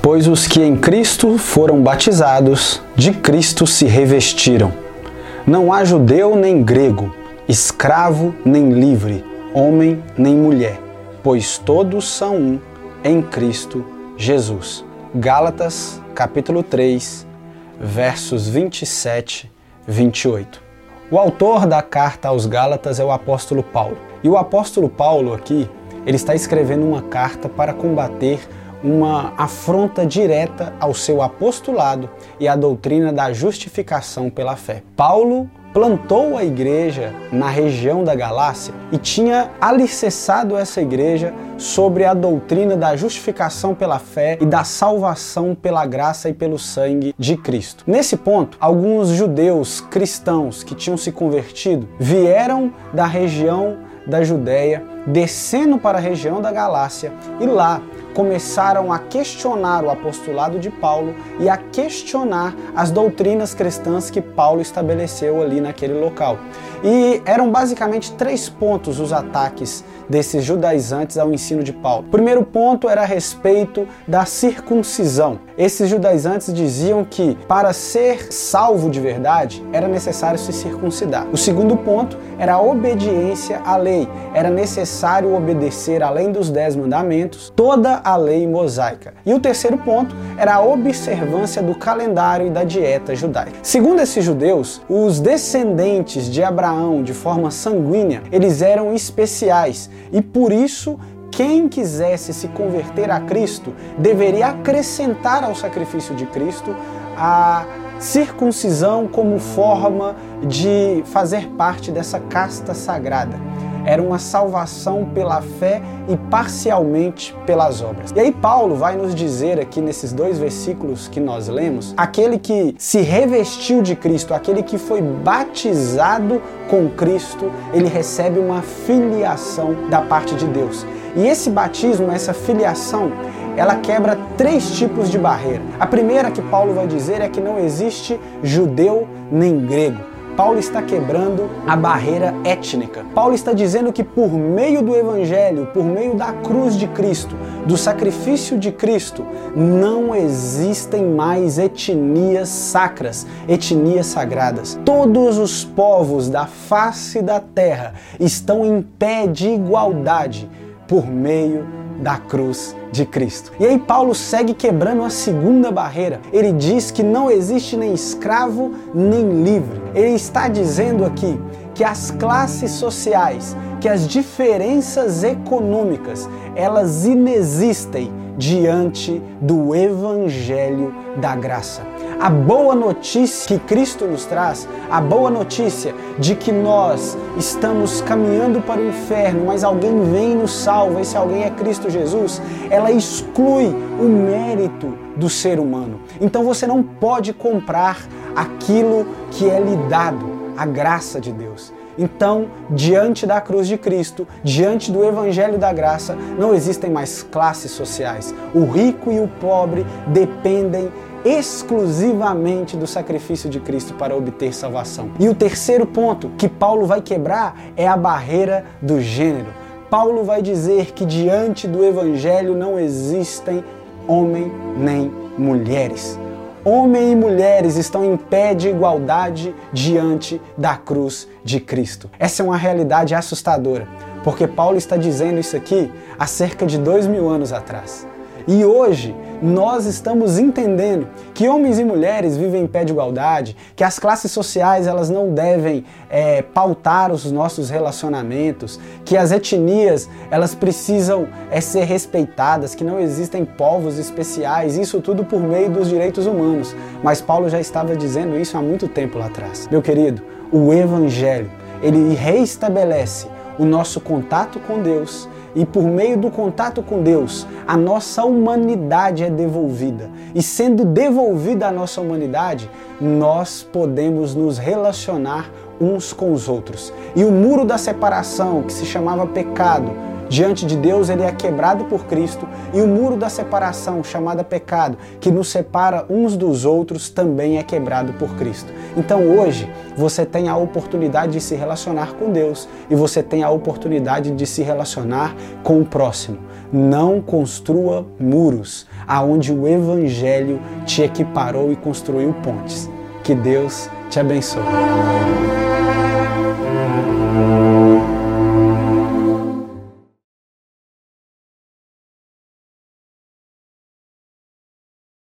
Pois os que em Cristo foram batizados, de Cristo se revestiram. Não há judeu nem grego, escravo nem livre, homem nem mulher, pois todos são um em Cristo Jesus. Gálatas, capítulo 3, versos 27 28. O autor da carta aos Gálatas é o apóstolo Paulo. E o apóstolo Paulo aqui, ele está escrevendo uma carta para combater uma afronta direta ao seu apostolado e à doutrina da justificação pela fé. Paulo plantou a igreja na região da Galácia e tinha alicerçado essa igreja sobre a doutrina da justificação pela fé e da salvação pela graça e pelo sangue de Cristo. Nesse ponto, alguns judeus cristãos que tinham se convertido vieram da região da Judéia, descendo para a região da Galácia e lá começaram a questionar o apostolado de Paulo e a questionar as doutrinas cristãs que Paulo estabeleceu ali naquele local. E eram basicamente três pontos os ataques desses judaizantes ao ensino de Paulo. O primeiro ponto era a respeito da circuncisão. Esses judaizantes diziam que para ser salvo de verdade era necessário se circuncidar. O segundo ponto era a obediência à lei. Era necessário obedecer, além dos dez mandamentos, toda a lei mosaica. E o terceiro ponto era a observância do calendário e da dieta judaica. Segundo esses judeus, os descendentes de Abraão de forma sanguínea, eles eram especiais e por isso quem quisesse se converter a Cristo deveria acrescentar ao sacrifício de Cristo a circuncisão como forma de fazer parte dessa casta sagrada era uma salvação pela fé e parcialmente pelas obras. E aí Paulo vai nos dizer aqui nesses dois versículos que nós lemos, aquele que se revestiu de Cristo, aquele que foi batizado com Cristo, ele recebe uma filiação da parte de Deus. E esse batismo, essa filiação, ela quebra três tipos de barreira. A primeira que Paulo vai dizer é que não existe judeu nem grego. Paulo está quebrando a barreira étnica. Paulo está dizendo que por meio do Evangelho, por meio da cruz de Cristo, do sacrifício de Cristo, não existem mais etnias sacras, etnias sagradas. Todos os povos da face da terra estão em pé de igualdade por meio da cruz de Cristo. E aí Paulo segue quebrando a segunda barreira. Ele diz que não existe nem escravo nem livre. Ele está dizendo aqui que as classes sociais, que as diferenças econômicas, elas inexistem diante do evangelho da graça a boa notícia que Cristo nos traz, a boa notícia de que nós estamos caminhando para o inferno, mas alguém vem e nos salva, esse alguém é Cristo Jesus, ela exclui o mérito do ser humano. Então você não pode comprar aquilo que é lhe dado, a graça de Deus. Então, diante da cruz de Cristo, diante do Evangelho da Graça, não existem mais classes sociais. O rico e o pobre dependem exclusivamente do sacrifício de Cristo para obter salvação. E o terceiro ponto que Paulo vai quebrar é a barreira do gênero. Paulo vai dizer que diante do Evangelho não existem homem nem mulheres. Homem e mulheres estão em pé de igualdade diante da cruz de Cristo. Essa é uma realidade assustadora, porque Paulo está dizendo isso aqui há cerca de dois mil anos atrás. E hoje nós estamos entendendo que homens e mulheres vivem em pé de igualdade, que as classes sociais elas não devem é, pautar os nossos relacionamentos, que as etnias elas precisam é, ser respeitadas, que não existem povos especiais, isso tudo por meio dos direitos humanos. Mas Paulo já estava dizendo isso há muito tempo lá atrás. Meu querido, o Evangelho ele reestabelece o nosso contato com Deus e por meio do contato com Deus, a nossa humanidade é devolvida. E sendo devolvida a nossa humanidade, nós podemos nos relacionar uns com os outros. E o muro da separação, que se chamava pecado, Diante de Deus, ele é quebrado por Cristo e o muro da separação, chamada pecado, que nos separa uns dos outros, também é quebrado por Cristo. Então hoje você tem a oportunidade de se relacionar com Deus e você tem a oportunidade de se relacionar com o próximo. Não construa muros aonde o evangelho te equiparou e construiu pontes. Que Deus te abençoe.